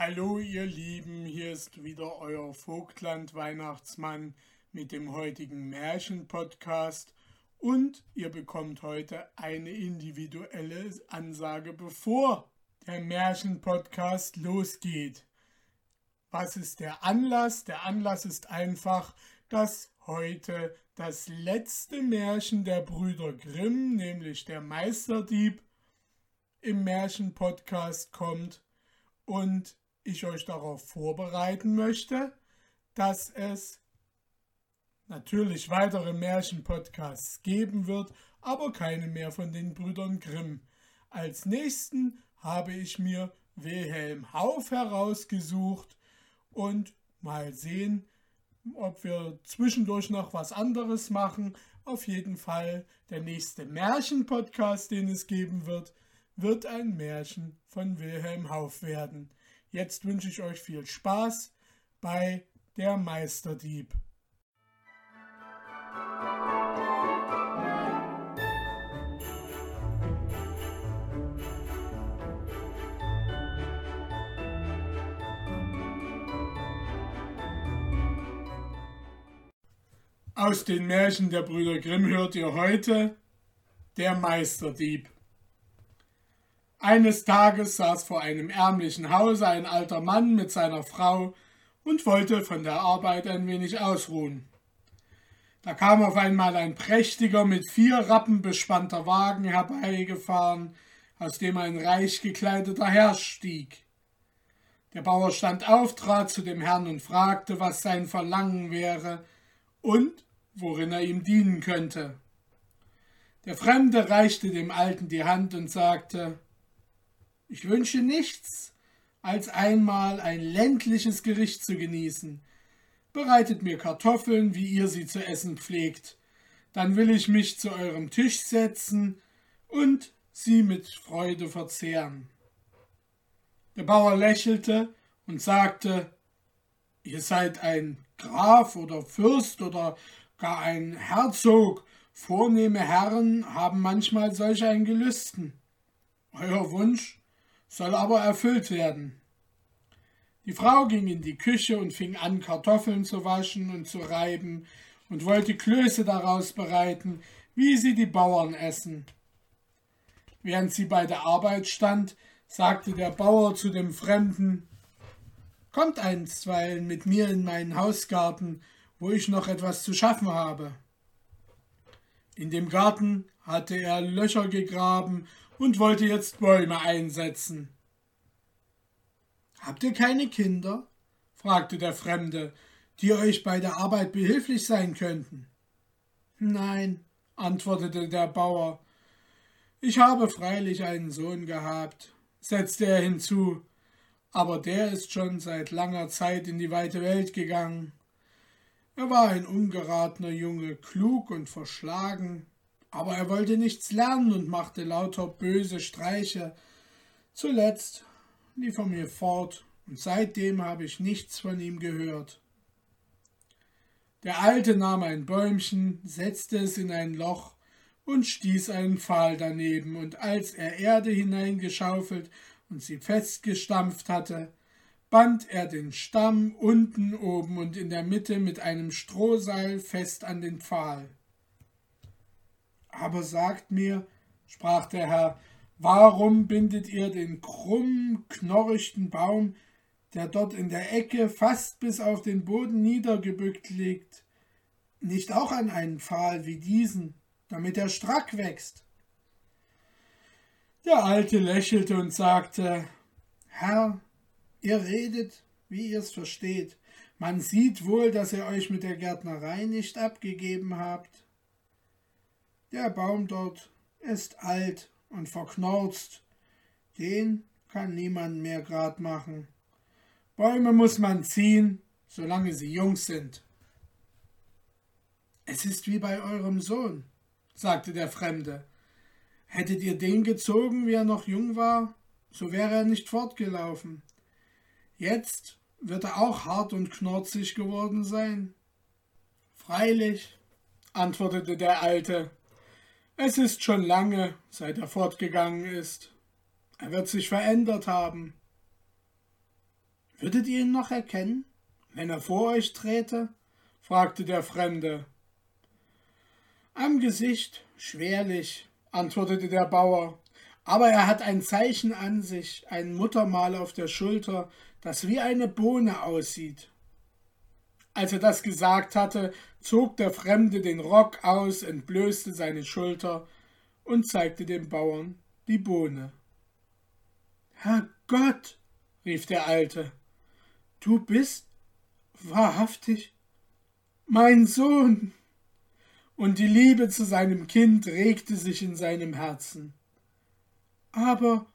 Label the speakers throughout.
Speaker 1: Hallo ihr Lieben, hier ist wieder euer Vogtland Weihnachtsmann mit dem heutigen Märchen-Podcast und ihr bekommt heute eine individuelle Ansage, bevor der Märchen-Podcast losgeht. Was ist der Anlass? Der Anlass ist einfach, dass heute das letzte Märchen der Brüder Grimm, nämlich der Meisterdieb, im Märchen-Podcast kommt und ich euch darauf vorbereiten möchte, dass es natürlich weitere Märchen-Podcasts geben wird, aber keine mehr von den Brüdern Grimm. Als nächsten habe ich mir Wilhelm Hauf herausgesucht und mal sehen, ob wir zwischendurch noch was anderes machen. Auf jeden Fall der nächste Märchen-Podcast, den es geben wird, wird ein Märchen von Wilhelm Hauf werden. Jetzt wünsche ich euch viel Spaß bei Der Meisterdieb. Aus den Märchen der Brüder Grimm hört ihr heute Der Meisterdieb. Eines Tages saß vor einem ärmlichen Hause ein alter Mann mit seiner Frau und wollte von der Arbeit ein wenig ausruhen. Da kam auf einmal ein prächtiger, mit vier Rappen bespannter Wagen herbeigefahren, aus dem ein reich gekleideter Herr stieg. Der Bauer stand auf, trat zu dem Herrn und fragte, was sein Verlangen wäre und worin er ihm dienen könnte. Der Fremde reichte dem Alten die Hand und sagte ich wünsche nichts, als einmal ein ländliches Gericht zu genießen. Bereitet mir Kartoffeln, wie ihr sie zu essen pflegt. Dann will ich mich zu eurem Tisch setzen und sie mit Freude verzehren. Der Bauer lächelte und sagte, Ihr seid ein Graf oder Fürst oder gar ein Herzog. Vornehme Herren haben manchmal solch ein Gelüsten. Euer Wunsch soll aber erfüllt werden. Die Frau ging in die Küche und fing an, Kartoffeln zu waschen und zu reiben und wollte Klöße daraus bereiten, wie sie die Bauern essen. Während sie bei der Arbeit stand, sagte der Bauer zu dem Fremden Kommt einstweilen mit mir in meinen Hausgarten, wo ich noch etwas zu schaffen habe. In dem Garten hatte er Löcher gegraben und wollte jetzt Bäume einsetzen. Habt ihr keine Kinder? fragte der Fremde, die euch bei der Arbeit behilflich sein könnten. Nein, antwortete der Bauer. Ich habe freilich einen Sohn gehabt, setzte er hinzu, aber der ist schon seit langer Zeit in die weite Welt gegangen. Er war ein ungeratener Junge, klug und verschlagen, aber er wollte nichts lernen und machte lauter böse Streiche. Zuletzt lief er mir fort, und seitdem habe ich nichts von ihm gehört. Der Alte nahm ein Bäumchen, setzte es in ein Loch und stieß einen Pfahl daneben, und als er Erde hineingeschaufelt und sie festgestampft hatte, band er den Stamm unten oben und in der Mitte mit einem Strohseil fest an den Pfahl. Aber sagt mir, sprach der Herr, warum bindet ihr den krummen, knorrichten Baum, der dort in der Ecke fast bis auf den Boden niedergebückt liegt, nicht auch an einen Pfahl wie diesen, damit er strack wächst? Der Alte lächelte und sagte, Herr, ihr redet, wie ihr es versteht. Man sieht wohl, dass ihr euch mit der Gärtnerei nicht abgegeben habt. Der Baum dort ist alt und verknorzt. Den kann niemand mehr grad machen. Bäume muss man ziehen, solange sie jung sind. Es ist wie bei eurem Sohn, sagte der Fremde. Hättet ihr den gezogen, wie er noch jung war, so wäre er nicht fortgelaufen. Jetzt wird er auch hart und knorzig geworden sein. Freilich, antwortete der Alte, es ist schon lange, seit er fortgegangen ist. Er wird sich verändert haben. Würdet ihr ihn noch erkennen, wenn er vor euch träte? fragte der Fremde. Am Gesicht schwerlich, antwortete der Bauer, aber er hat ein Zeichen an sich, ein Muttermal auf der Schulter, das wie eine Bohne aussieht. Als er das gesagt hatte, zog der Fremde den Rock aus, entblößte seine Schulter und zeigte dem Bauern die Bohne. Herr Gott, rief der Alte, du bist wahrhaftig mein Sohn. Und die Liebe zu seinem Kind regte sich in seinem Herzen. Aber,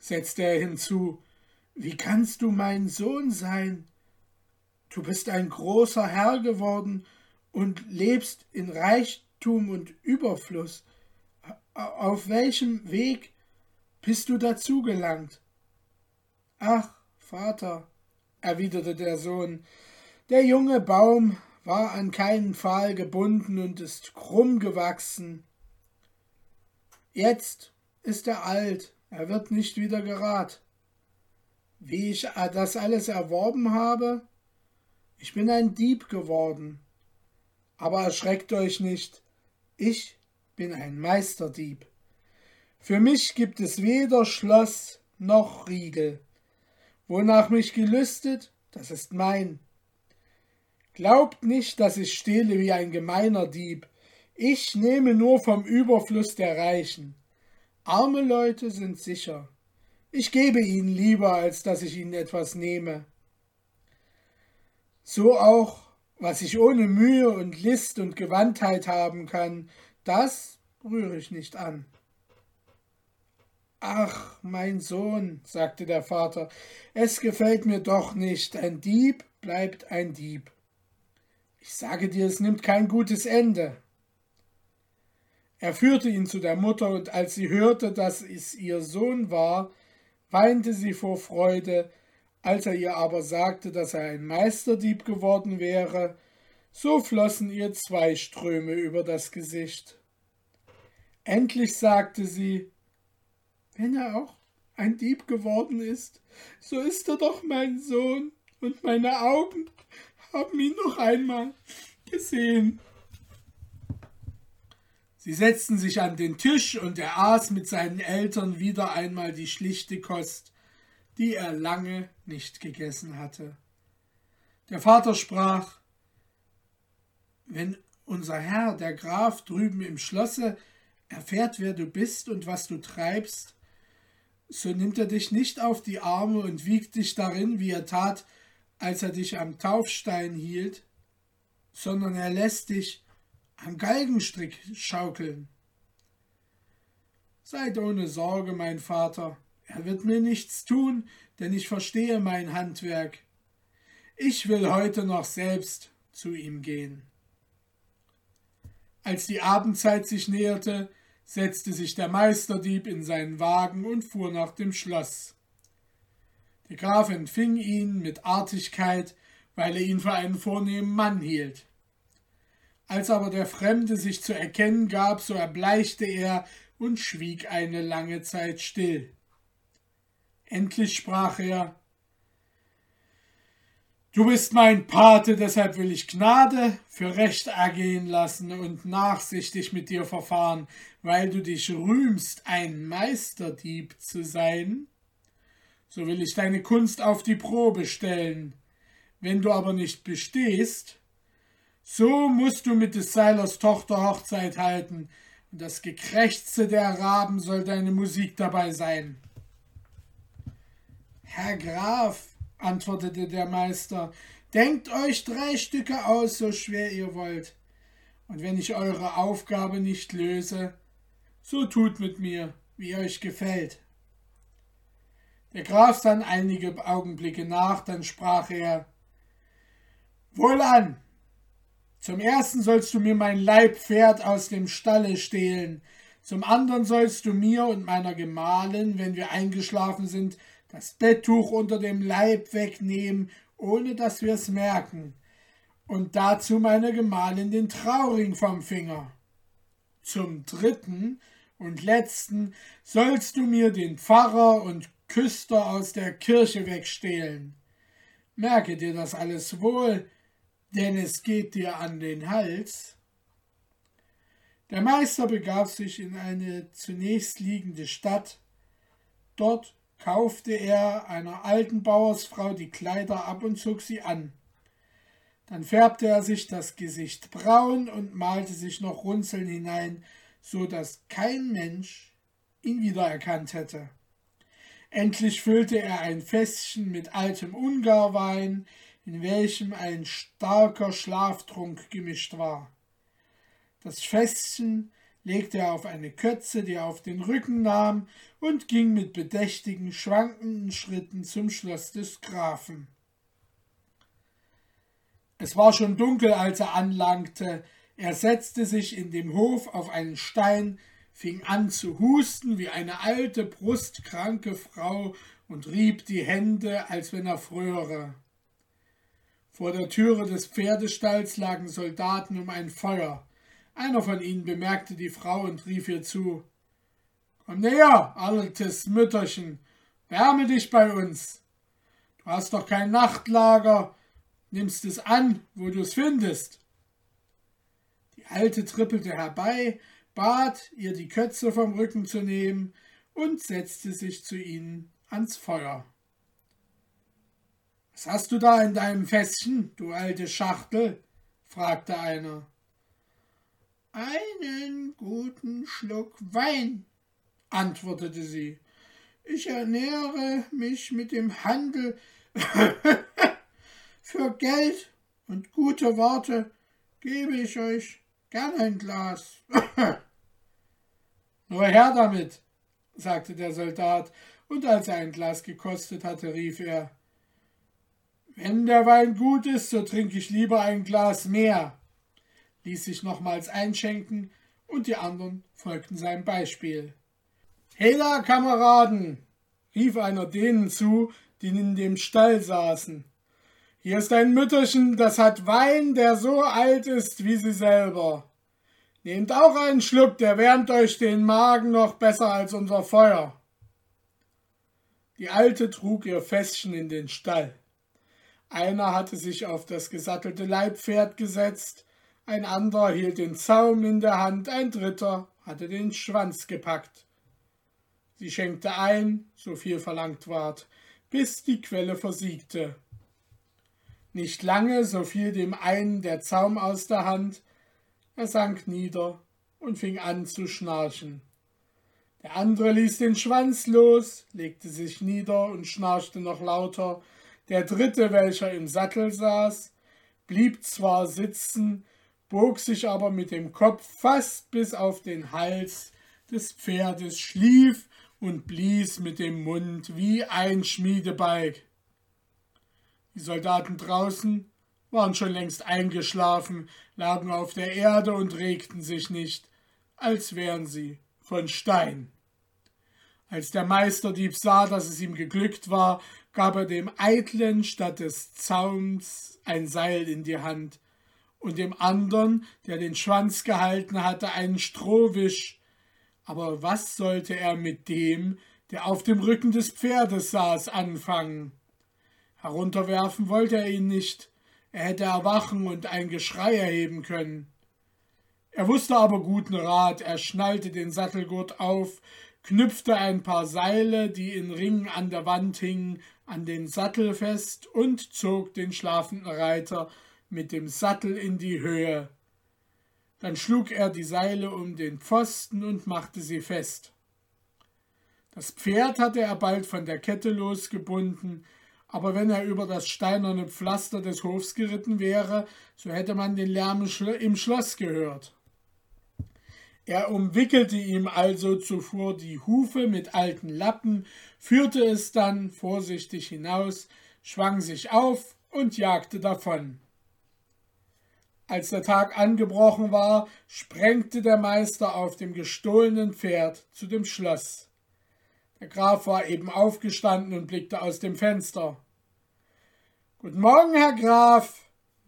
Speaker 1: setzte er hinzu, wie kannst du mein Sohn sein? Du bist ein großer Herr geworden und lebst in Reichtum und Überfluss. Auf welchem Weg bist du dazu gelangt? Ach, Vater, erwiderte der Sohn, der junge Baum war an keinen Pfahl gebunden und ist krumm gewachsen. Jetzt ist er alt, er wird nicht wieder gerad. Wie ich das alles erworben habe? Ich bin ein Dieb geworden. Aber erschreckt euch nicht, ich bin ein Meisterdieb. Für mich gibt es weder Schloss noch Riegel. Wonach mich gelüstet, das ist mein. Glaubt nicht, dass ich stehle wie ein gemeiner Dieb. Ich nehme nur vom Überfluss der Reichen. Arme Leute sind sicher. Ich gebe ihnen lieber, als dass ich ihnen etwas nehme. So auch, was ich ohne Mühe und List und Gewandtheit haben kann, das rühre ich nicht an. Ach, mein Sohn, sagte der Vater, es gefällt mir doch nicht, ein Dieb bleibt ein Dieb. Ich sage dir, es nimmt kein gutes Ende. Er führte ihn zu der Mutter, und als sie hörte, dass es ihr Sohn war, weinte sie vor Freude, als er ihr aber sagte, dass er ein Meisterdieb geworden wäre, so flossen ihr zwei Ströme über das Gesicht. Endlich sagte sie, wenn er auch ein Dieb geworden ist, so ist er doch mein Sohn, und meine Augen haben ihn noch einmal gesehen. Sie setzten sich an den Tisch und er aß mit seinen Eltern wieder einmal die schlichte Kost, die er lange nicht gegessen hatte. Der Vater sprach Wenn unser Herr, der Graf drüben im Schlosse, erfährt, wer du bist und was du treibst, so nimmt er dich nicht auf die Arme und wiegt dich darin, wie er tat, als er dich am Taufstein hielt, sondern er lässt dich am Galgenstrick schaukeln. Seid ohne Sorge, mein Vater, er wird mir nichts tun, denn ich verstehe mein Handwerk. Ich will heute noch selbst zu ihm gehen. Als die Abendzeit sich näherte, setzte sich der Meisterdieb in seinen Wagen und fuhr nach dem Schloss. Der Graf empfing ihn mit Artigkeit, weil er ihn für einen vornehmen Mann hielt. Als aber der Fremde sich zu erkennen gab, so erbleichte er und schwieg eine lange Zeit still. Endlich sprach er Du bist mein Pate, deshalb will ich Gnade für Recht ergehen lassen und nachsichtig mit dir verfahren, weil du dich rühmst, ein Meisterdieb zu sein so will ich deine Kunst auf die Probe stellen. Wenn du aber nicht bestehst, so musst du mit des Seilers Tochter Hochzeit halten, und das Gekrächze der Raben soll deine Musik dabei sein. Herr Graf, antwortete der Meister, denkt euch drei Stücke aus, so schwer ihr wollt. Und wenn ich eure Aufgabe nicht löse, so tut mit mir, wie euch gefällt. Der Graf sann einige Augenblicke nach, dann sprach er Wohlan. Zum ersten sollst du mir mein Leibpferd aus dem Stalle stehlen, zum anderen sollst du mir und meiner Gemahlin, wenn wir eingeschlafen sind, das Betttuch unter dem Leib wegnehmen, ohne dass wir es merken, und dazu meiner Gemahlin den Trauring vom Finger. Zum dritten und letzten sollst du mir den Pfarrer und Küster aus der Kirche wegstehlen. Merke dir das alles wohl, denn es geht dir an den Hals. Der Meister begab sich in eine zunächst liegende Stadt. Dort kaufte er einer alten Bauersfrau die Kleider ab und zog sie an. Dann färbte er sich das Gesicht braun und malte sich noch Runzeln hinein, so dass kein Mensch ihn wiedererkannt hätte. Endlich füllte er ein Fässchen mit altem Ungarwein, in welchem ein starker Schlaftrunk gemischt war. Das Fässchen legte er auf eine Kötze, die er auf den Rücken nahm, und ging mit bedächtigen, schwankenden Schritten zum Schloss des Grafen. Es war schon dunkel, als er anlangte. Er setzte sich in dem Hof auf einen Stein, fing an zu husten wie eine alte, brustkranke Frau und rieb die Hände, als wenn er fröre. Vor der Türe des Pferdestalls lagen Soldaten um ein Feuer. Einer von ihnen bemerkte die Frau und rief ihr zu Komm näher, altes Mütterchen, wärme dich bei uns. Du hast doch kein Nachtlager, nimmst es an, wo du es findest. Die Alte trippelte herbei, bat, ihr die Kötze vom Rücken zu nehmen und setzte sich zu ihnen ans Feuer. Was hast du da in deinem Fässchen, du alte Schachtel? fragte einer. Einen guten Schluck Wein, antwortete sie. Ich ernähre mich mit dem Handel Für Geld und gute Worte gebe ich euch gern ein Glas. Nur her damit, sagte der Soldat, und als er ein Glas gekostet hatte, rief er Wenn der Wein gut ist, so trinke ich lieber ein Glas mehr, ließ sich nochmals einschenken, und die anderen folgten seinem Beispiel. Hela, Kameraden, rief einer denen zu, die in dem Stall saßen. Hier ist ein Mütterchen, das hat Wein, der so alt ist wie sie selber. Nehmt auch einen Schluck, der wärmt euch den Magen noch besser als unser Feuer. Die Alte trug ihr Fässchen in den Stall. Einer hatte sich auf das gesattelte Leibpferd gesetzt, ein anderer hielt den Zaum in der Hand, ein dritter hatte den Schwanz gepackt. Sie schenkte ein, so viel verlangt ward, bis die Quelle versiegte. Nicht lange, so fiel dem einen der Zaum aus der Hand, er sank nieder und fing an zu schnarchen. Der andere ließ den Schwanz los, legte sich nieder und schnarchte noch lauter. Der dritte, welcher im Sattel saß, blieb zwar sitzen, bog sich aber mit dem Kopf fast bis auf den Hals des Pferdes, schlief und blies mit dem Mund wie ein Schmiedebalg. Die Soldaten draußen waren schon längst eingeschlafen, lagen auf der Erde und regten sich nicht, als wären sie von Stein. Als der Meisterdieb sah, dass es ihm geglückt war, gab er dem Eitlen statt des Zaums ein Seil in die Hand und dem andern, der den Schwanz gehalten hatte, einen Strohwisch. Aber was sollte er mit dem, der auf dem Rücken des Pferdes saß, anfangen? Herunterwerfen wollte er ihn nicht, er hätte erwachen und ein Geschrei erheben können. Er wusste aber guten Rat, er schnallte den Sattelgurt auf, knüpfte ein paar Seile, die in Ringen an der Wand hingen, an den Sattel fest und zog den schlafenden Reiter mit dem Sattel in die Höhe. Dann schlug er die Seile um den Pfosten und machte sie fest. Das Pferd hatte er bald von der Kette losgebunden, aber wenn er über das steinerne Pflaster des Hofs geritten wäre, so hätte man den Lärm im Schloss gehört. Er umwickelte ihm also zuvor die Hufe mit alten Lappen, führte es dann vorsichtig hinaus, schwang sich auf und jagte davon. Als der Tag angebrochen war, sprengte der Meister auf dem gestohlenen Pferd zu dem Schloss. Der Graf war eben aufgestanden und blickte aus dem Fenster. Guten Morgen, Herr Graf,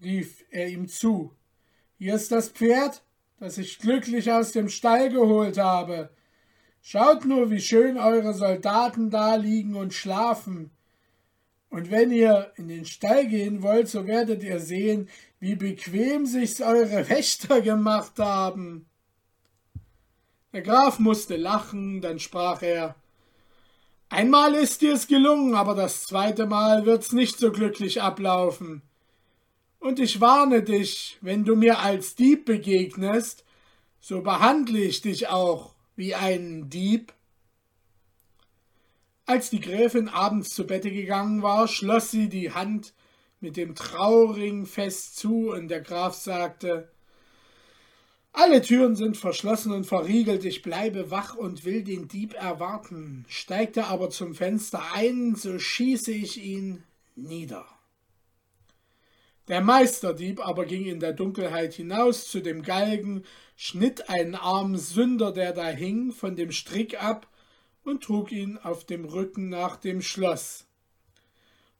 Speaker 1: rief er ihm zu. Hier ist das Pferd, das ich glücklich aus dem Stall geholt habe. Schaut nur, wie schön eure Soldaten da liegen und schlafen. Und wenn ihr in den Stall gehen wollt, so werdet ihr sehen, wie bequem sich's eure Wächter gemacht haben. Der Graf musste lachen, dann sprach er Einmal ist dir's gelungen, aber das zweite Mal wird's nicht so glücklich ablaufen. Und ich warne dich, wenn du mir als Dieb begegnest, so behandle ich dich auch wie einen Dieb. Als die Gräfin abends zu Bette gegangen war, schloss sie die Hand mit dem Trauring fest zu, und der Graf sagte alle Türen sind verschlossen und verriegelt, ich bleibe wach und will den Dieb erwarten. Steigt er aber zum Fenster ein, so schieße ich ihn nieder. Der Meisterdieb aber ging in der Dunkelheit hinaus zu dem Galgen, schnitt einen armen Sünder, der da hing, von dem Strick ab und trug ihn auf dem Rücken nach dem Schloss.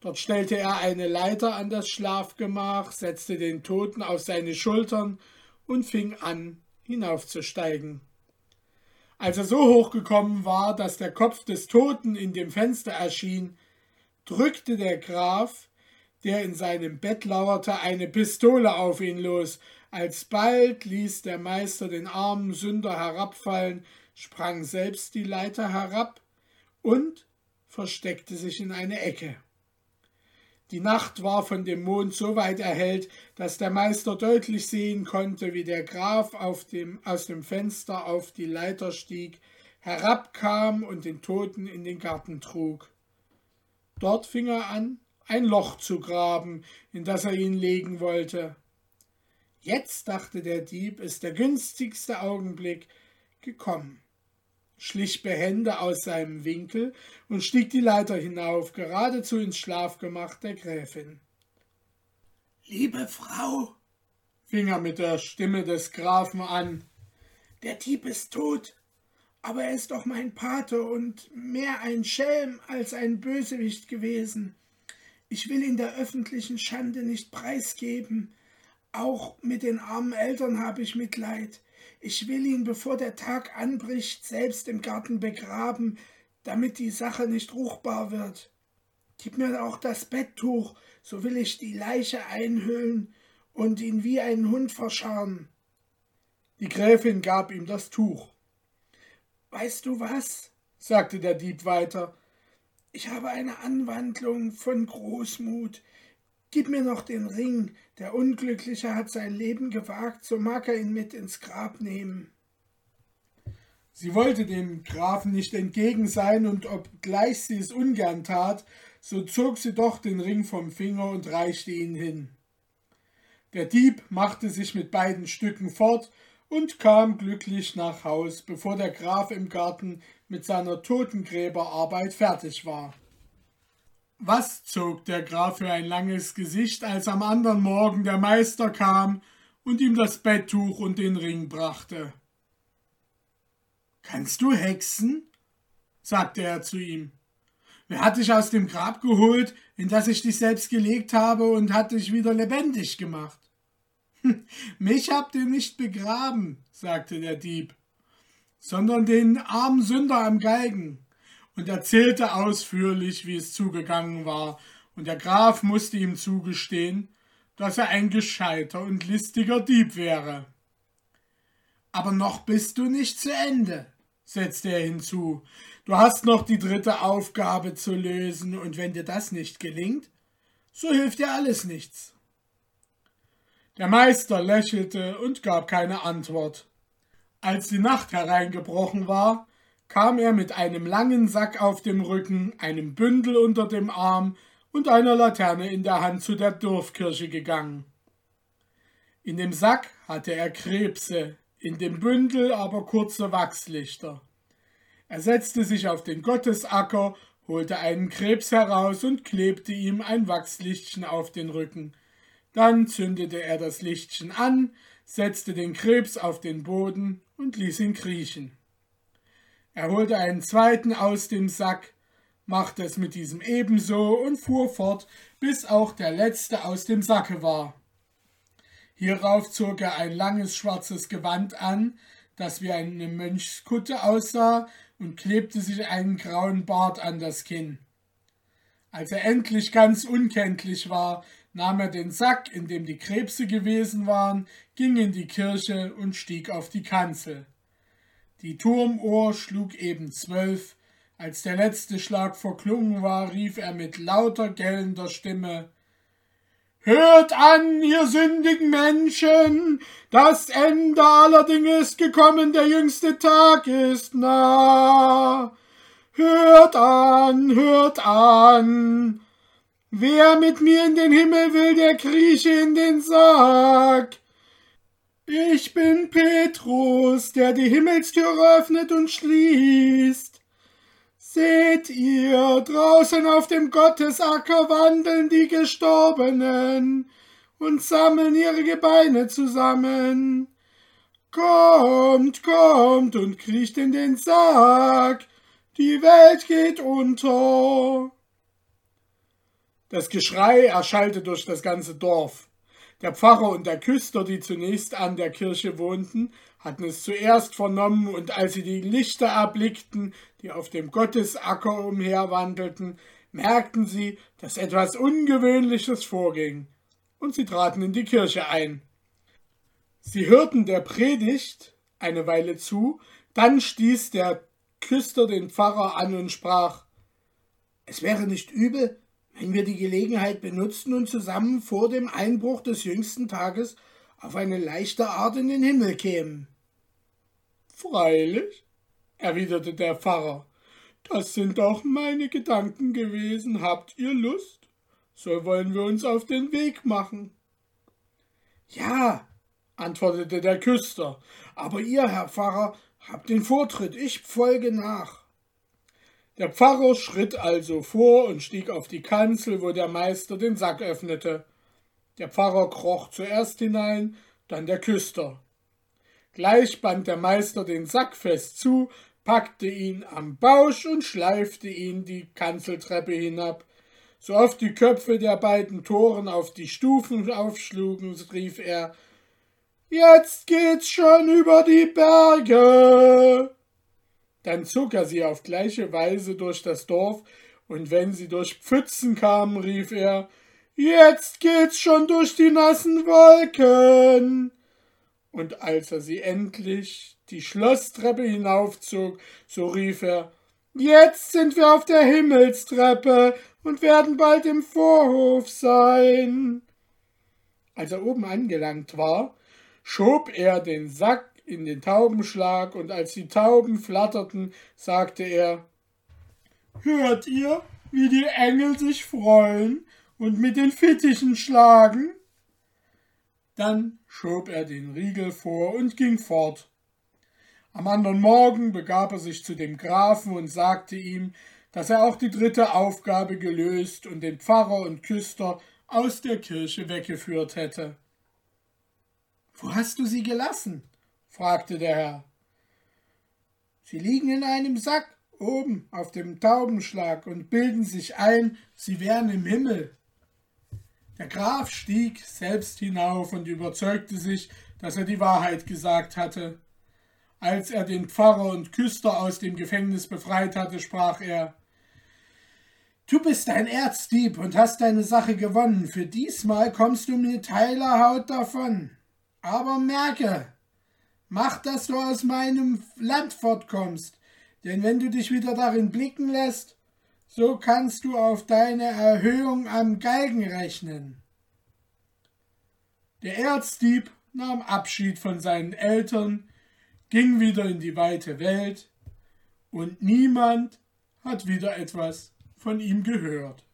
Speaker 1: Dort stellte er eine Leiter an das Schlafgemach, setzte den Toten auf seine Schultern und fing an, hinaufzusteigen. Als er so hoch gekommen war, dass der Kopf des Toten in dem Fenster erschien, drückte der Graf, der in seinem Bett lauerte, eine Pistole auf ihn los. Alsbald ließ der Meister den armen Sünder herabfallen, sprang selbst die Leiter herab und versteckte sich in eine Ecke. Die Nacht war von dem Mond so weit erhellt, dass der Meister deutlich sehen konnte, wie der Graf dem, aus dem Fenster auf die Leiter stieg, herabkam und den Toten in den Garten trug. Dort fing er an, ein Loch zu graben, in das er ihn legen wollte. Jetzt, dachte der Dieb, ist der günstigste Augenblick gekommen schlich behende aus seinem Winkel und stieg die Leiter hinauf, geradezu ins Schlafgemach der Gräfin. Liebe Frau, fing er mit der Stimme des Grafen an, der Dieb ist tot, aber er ist doch mein Pate und mehr ein Schelm als ein Bösewicht gewesen. Ich will ihn der öffentlichen Schande nicht preisgeben. Auch mit den armen Eltern habe ich Mitleid. Ich will ihn, bevor der Tag anbricht, selbst im Garten begraben, damit die Sache nicht ruchbar wird. Gib mir auch das Betttuch, so will ich die Leiche einhüllen und ihn wie einen Hund verscharren. Die Gräfin gab ihm das Tuch. Weißt du was? sagte der Dieb weiter. Ich habe eine Anwandlung von Großmut. Gib mir noch den Ring, der Unglückliche hat sein Leben gewagt, so mag er ihn mit ins Grab nehmen. Sie wollte dem Grafen nicht entgegen sein, und obgleich sie es ungern tat, so zog sie doch den Ring vom Finger und reichte ihn hin. Der Dieb machte sich mit beiden Stücken fort und kam glücklich nach Haus, bevor der Graf im Garten mit seiner Totengräberarbeit fertig war. Was zog der Graf für ein langes Gesicht, als am andern Morgen der Meister kam und ihm das Betttuch und den Ring brachte. Kannst du hexen? sagte er zu ihm. Wer hat dich aus dem Grab geholt, in das ich dich selbst gelegt habe, und hat dich wieder lebendig gemacht? Mich habt ihr nicht begraben, sagte der Dieb, sondern den armen Sünder am Galgen und erzählte ausführlich, wie es zugegangen war, und der Graf musste ihm zugestehen, dass er ein gescheiter und listiger Dieb wäre. Aber noch bist du nicht zu Ende, setzte er hinzu. Du hast noch die dritte Aufgabe zu lösen, und wenn dir das nicht gelingt, so hilft dir alles nichts. Der Meister lächelte und gab keine Antwort. Als die Nacht hereingebrochen war, kam er mit einem langen Sack auf dem Rücken, einem Bündel unter dem Arm und einer Laterne in der Hand zu der Dorfkirche gegangen. In dem Sack hatte er Krebse, in dem Bündel aber kurze Wachslichter. Er setzte sich auf den Gottesacker, holte einen Krebs heraus und klebte ihm ein Wachslichtchen auf den Rücken. Dann zündete er das Lichtchen an, setzte den Krebs auf den Boden und ließ ihn kriechen. Er holte einen zweiten aus dem Sack, machte es mit diesem ebenso und fuhr fort, bis auch der letzte aus dem Sacke war. Hierauf zog er ein langes schwarzes Gewand an, das wie eine Mönchskutte aussah, und klebte sich einen grauen Bart an das Kinn. Als er endlich ganz unkenntlich war, nahm er den Sack, in dem die Krebse gewesen waren, ging in die Kirche und stieg auf die Kanzel. Die Turmuhr schlug eben zwölf. Als der letzte Schlag verklungen war, rief er mit lauter gellender Stimme Hört an, ihr sündigen Menschen, das Ende aller Dinge ist gekommen, der jüngste Tag ist nah. Hört an, hört an. Wer mit mir in den Himmel will, der krieche in den Sarg. Ich bin Petrus, der die Himmelstür öffnet und schließt. Seht ihr, draußen auf dem Gottesacker wandeln die Gestorbenen und sammeln ihre Gebeine zusammen. Kommt, kommt und kriecht in den Sarg, die Welt geht unter. Das Geschrei erschallte durch das ganze Dorf. Der Pfarrer und der Küster, die zunächst an der Kirche wohnten, hatten es zuerst vernommen, und als sie die Lichter erblickten, die auf dem Gottesacker umherwandelten, merkten sie, dass etwas Ungewöhnliches vorging, und sie traten in die Kirche ein. Sie hörten der Predigt eine Weile zu, dann stieß der Küster den Pfarrer an und sprach Es wäre nicht übel, wenn wir die Gelegenheit benutzten und zusammen vor dem Einbruch des jüngsten Tages auf eine leichte Art in den Himmel kämen. Freilich, erwiderte der Pfarrer, das sind auch meine Gedanken gewesen. Habt ihr Lust? So wollen wir uns auf den Weg machen. Ja, antwortete der Küster, aber ihr, Herr Pfarrer, habt den Vortritt, ich folge nach. Der Pfarrer schritt also vor und stieg auf die Kanzel, wo der Meister den Sack öffnete. Der Pfarrer kroch zuerst hinein, dann der Küster. Gleich band der Meister den Sack fest zu, packte ihn am Bausch und schleifte ihn die Kanzeltreppe hinab. So oft die Köpfe der beiden Toren auf die Stufen aufschlugen, rief er Jetzt geht's schon über die Berge. Dann zog er sie auf gleiche Weise durch das Dorf, und wenn sie durch Pfützen kamen, rief er Jetzt geht's schon durch die nassen Wolken. Und als er sie endlich die Schlosstreppe hinaufzog, so rief er Jetzt sind wir auf der Himmelstreppe und werden bald im Vorhof sein. Als er oben angelangt war, schob er den Sack in den Taubenschlag, und als die Tauben flatterten, sagte er Hört ihr, wie die Engel sich freuen und mit den Fittichen schlagen? Dann schob er den Riegel vor und ging fort. Am anderen Morgen begab er sich zu dem Grafen und sagte ihm, dass er auch die dritte Aufgabe gelöst und den Pfarrer und Küster aus der Kirche weggeführt hätte. Wo hast du sie gelassen? Fragte der Herr. Sie liegen in einem Sack oben auf dem Taubenschlag und bilden sich ein, sie wären im Himmel. Der Graf stieg selbst hinauf und überzeugte sich, dass er die Wahrheit gesagt hatte. Als er den Pfarrer und Küster aus dem Gefängnis befreit hatte, sprach er Du bist ein Erzdieb und hast deine Sache gewonnen. Für diesmal kommst du mit heiler Haut davon. Aber merke, mach, dass du aus meinem Land fortkommst, denn wenn du dich wieder darin blicken lässt, so kannst du auf deine Erhöhung am Galgen rechnen. Der Erzdieb nahm Abschied von seinen Eltern, ging wieder in die weite Welt, und niemand hat wieder etwas von ihm gehört.